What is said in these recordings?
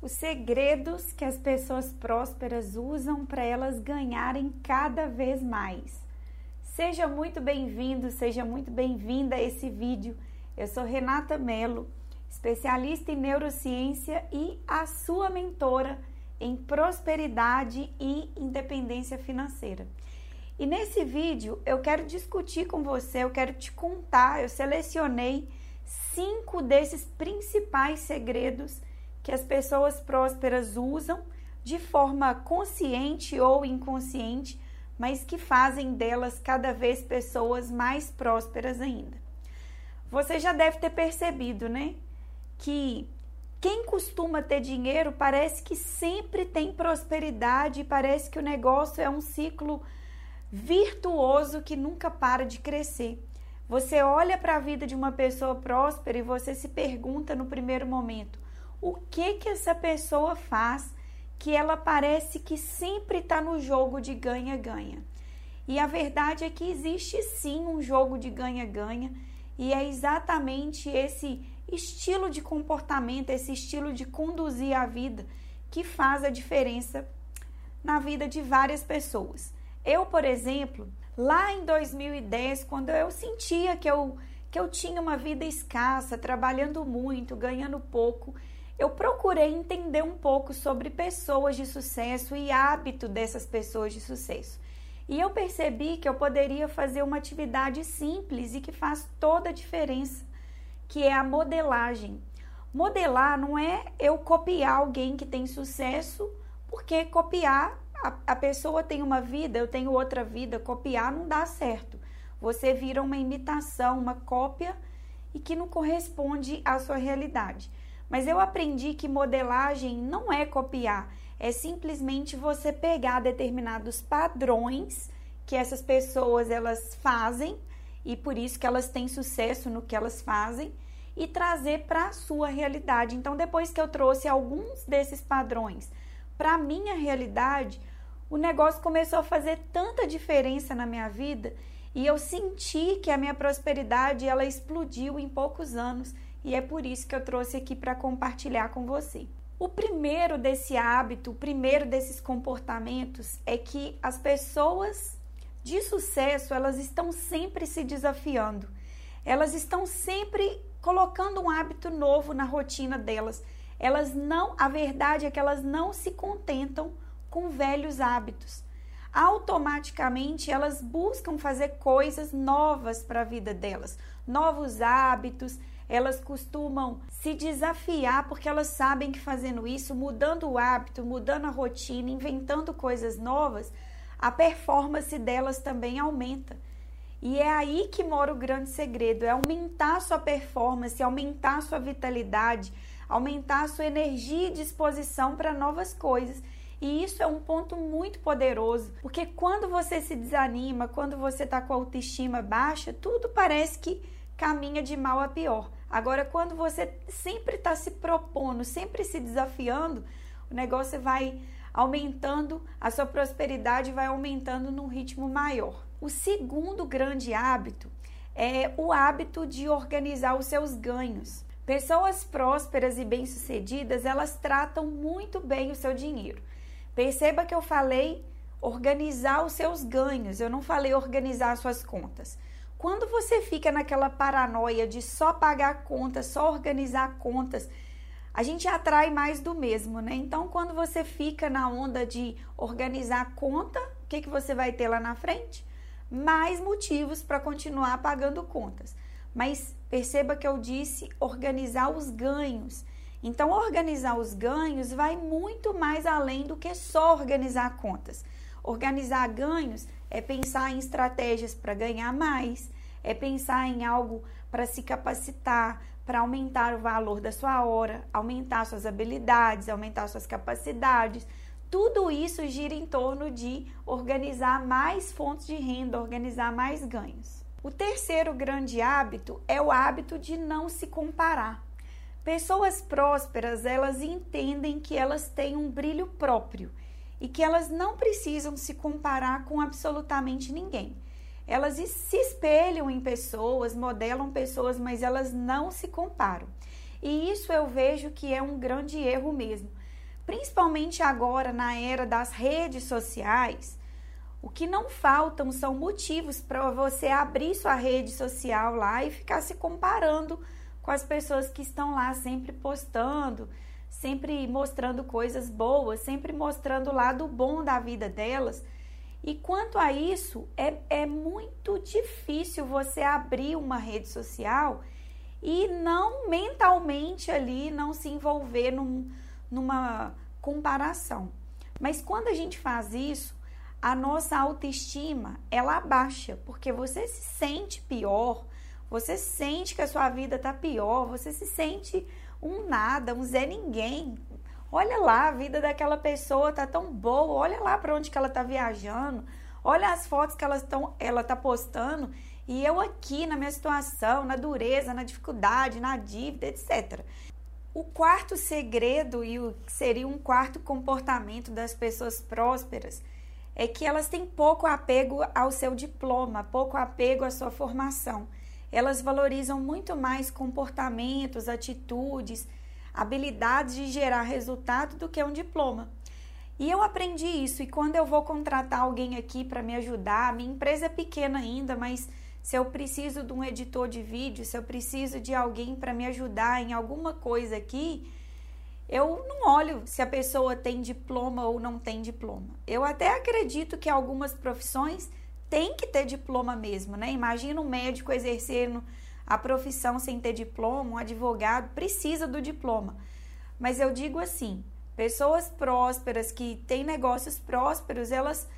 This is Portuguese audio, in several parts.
os segredos que as pessoas prósperas usam para elas ganharem cada vez mais. Seja muito bem-vindo, seja muito bem-vinda a esse vídeo. Eu sou Renata Mello, especialista em neurociência e a sua mentora em prosperidade e independência financeira. E nesse vídeo eu quero discutir com você, eu quero te contar, eu selecionei cinco desses principais segredos que as pessoas prósperas usam de forma consciente ou inconsciente, mas que fazem delas cada vez pessoas mais prósperas ainda. Você já deve ter percebido, né? Que quem costuma ter dinheiro parece que sempre tem prosperidade, parece que o negócio é um ciclo virtuoso que nunca para de crescer. Você olha para a vida de uma pessoa próspera e você se pergunta no primeiro momento: o que que essa pessoa faz que ela parece que sempre está no jogo de ganha-ganha? E a verdade é que existe sim um jogo de ganha-ganha e é exatamente esse estilo de comportamento, esse estilo de conduzir a vida que faz a diferença na vida de várias pessoas. Eu, por exemplo, lá em 2010, quando eu sentia que eu, que eu tinha uma vida escassa, trabalhando muito, ganhando pouco, eu procurei entender um pouco sobre pessoas de sucesso e hábito dessas pessoas de sucesso. E eu percebi que eu poderia fazer uma atividade simples e que faz toda a diferença, que é a modelagem. Modelar não é eu copiar alguém que tem sucesso, porque copiar a, a pessoa tem uma vida, eu tenho outra vida, copiar não dá certo. Você vira uma imitação, uma cópia e que não corresponde à sua realidade. Mas eu aprendi que modelagem não é copiar, é simplesmente você pegar determinados padrões que essas pessoas elas fazem e por isso que elas têm sucesso no que elas fazem e trazer para a sua realidade. Então, depois que eu trouxe alguns desses padrões para a minha realidade, o negócio começou a fazer tanta diferença na minha vida e eu senti que a minha prosperidade ela explodiu em poucos anos e é por isso que eu trouxe aqui para compartilhar com você. O primeiro desse hábito, o primeiro desses comportamentos é que as pessoas de sucesso, elas estão sempre se desafiando. Elas estão sempre colocando um hábito novo na rotina delas. Elas não, a verdade é que elas não se contentam com velhos hábitos. Automaticamente elas buscam fazer coisas novas para a vida delas, novos hábitos, elas costumam se desafiar porque elas sabem que fazendo isso, mudando o hábito, mudando a rotina, inventando coisas novas, a performance delas também aumenta. E é aí que mora o grande segredo, é aumentar sua performance, aumentar sua vitalidade, aumentar sua energia e disposição para novas coisas. E isso é um ponto muito poderoso, porque quando você se desanima, quando você está com a autoestima baixa, tudo parece que caminha de mal a pior. Agora, quando você sempre está se propondo, sempre se desafiando, o negócio vai aumentando, a sua prosperidade vai aumentando num ritmo maior. O segundo grande hábito é o hábito de organizar os seus ganhos. Pessoas prósperas e bem-sucedidas, elas tratam muito bem o seu dinheiro. Perceba que eu falei organizar os seus ganhos, eu não falei organizar suas contas. Quando você fica naquela paranoia de só pagar contas, só organizar contas, a gente atrai mais do mesmo, né? Então, quando você fica na onda de organizar conta, o que, que você vai ter lá na frente? Mais motivos para continuar pagando contas. Mas perceba que eu disse organizar os ganhos. Então, organizar os ganhos vai muito mais além do que só organizar contas. Organizar ganhos é pensar em estratégias para ganhar mais, é pensar em algo para se capacitar, para aumentar o valor da sua hora, aumentar suas habilidades, aumentar suas capacidades. Tudo isso gira em torno de organizar mais fontes de renda, organizar mais ganhos. O terceiro grande hábito é o hábito de não se comparar. Pessoas prósperas, elas entendem que elas têm um brilho próprio e que elas não precisam se comparar com absolutamente ninguém. Elas se espelham em pessoas, modelam pessoas, mas elas não se comparam. E isso eu vejo que é um grande erro mesmo. principalmente agora na era das redes sociais, o que não faltam são motivos para você abrir sua rede social lá e ficar se comparando com as pessoas que estão lá sempre postando, sempre mostrando coisas boas, sempre mostrando o lado bom da vida delas. E quanto a isso, é, é muito difícil você abrir uma rede social e não mentalmente ali não se envolver num, numa comparação. Mas quando a gente faz isso, a nossa autoestima ela abaixa, porque você se sente pior, você sente que a sua vida está pior, você se sente um nada, um Zé Ninguém. Olha lá, a vida daquela pessoa tá tão boa, olha lá para onde que ela tá viajando, olha as fotos que ela, estão, ela tá postando e eu aqui na minha situação, na dureza, na dificuldade, na dívida, etc. O quarto segredo e o seria um quarto comportamento das pessoas prósperas é que elas têm pouco apego ao seu diploma, pouco apego à sua formação. Elas valorizam muito mais comportamentos, atitudes, habilidades de gerar resultado do que um diploma. E eu aprendi isso. E quando eu vou contratar alguém aqui para me ajudar, minha empresa é pequena ainda, mas se eu preciso de um editor de vídeo, se eu preciso de alguém para me ajudar em alguma coisa aqui, eu não olho se a pessoa tem diploma ou não tem diploma. Eu até acredito que algumas profissões têm que ter diploma mesmo, né? Imagina um médico exercendo a profissão sem ter diploma, um advogado precisa do diploma. Mas eu digo assim, pessoas prósperas que têm negócios prósperos, elas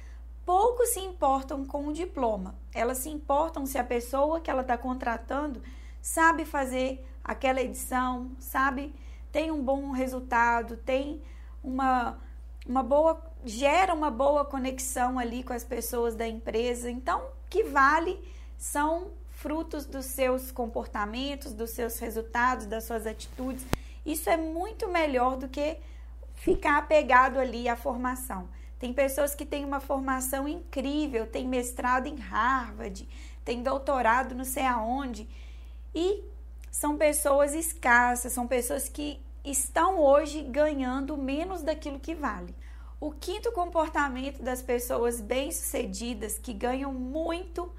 pouco se importam com o diploma. Elas se importam se a pessoa que ela está contratando sabe fazer aquela edição, sabe, tem um bom resultado, tem uma, uma boa, gera uma boa conexão ali com as pessoas da empresa. Então, que vale são frutos dos seus comportamentos, dos seus resultados, das suas atitudes. Isso é muito melhor do que ficar apegado ali à formação. Tem pessoas que têm uma formação incrível, tem mestrado em Harvard, tem doutorado não sei aonde, e são pessoas escassas, são pessoas que estão hoje ganhando menos daquilo que vale. O quinto comportamento das pessoas bem-sucedidas que ganham muito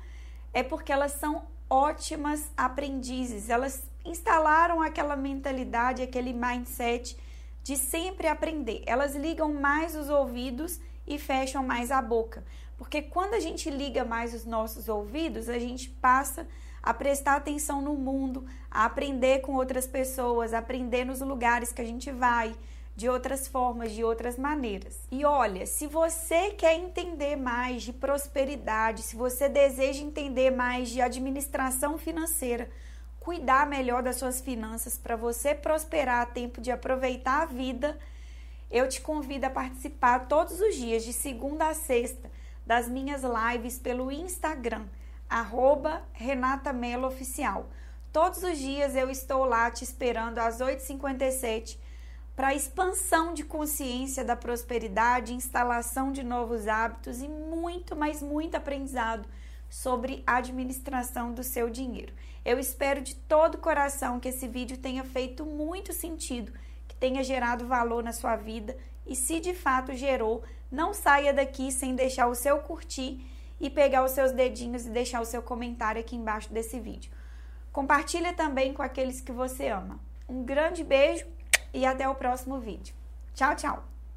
é porque elas são ótimas aprendizes. Elas instalaram aquela mentalidade, aquele mindset de sempre aprender. Elas ligam mais os ouvidos e fecham mais a boca. Porque quando a gente liga mais os nossos ouvidos, a gente passa a prestar atenção no mundo, a aprender com outras pessoas, a aprender nos lugares que a gente vai, de outras formas, de outras maneiras. E olha, se você quer entender mais de prosperidade, se você deseja entender mais de administração financeira, cuidar melhor das suas finanças para você prosperar a tempo de aproveitar a vida, eu te convido a participar todos os dias, de segunda a sexta, das minhas lives pelo Instagram, arroba Renata Mello Oficial. Todos os dias eu estou lá te esperando às 8h57 para a expansão de consciência da prosperidade, instalação de novos hábitos e muito, mas muito aprendizado sobre administração do seu dinheiro. Eu espero de todo o coração que esse vídeo tenha feito muito sentido, que tenha gerado valor na sua vida e se de fato gerou, não saia daqui sem deixar o seu curtir e pegar os seus dedinhos e deixar o seu comentário aqui embaixo desse vídeo. Compartilha também com aqueles que você ama. Um grande beijo e até o próximo vídeo. Tchau, tchau!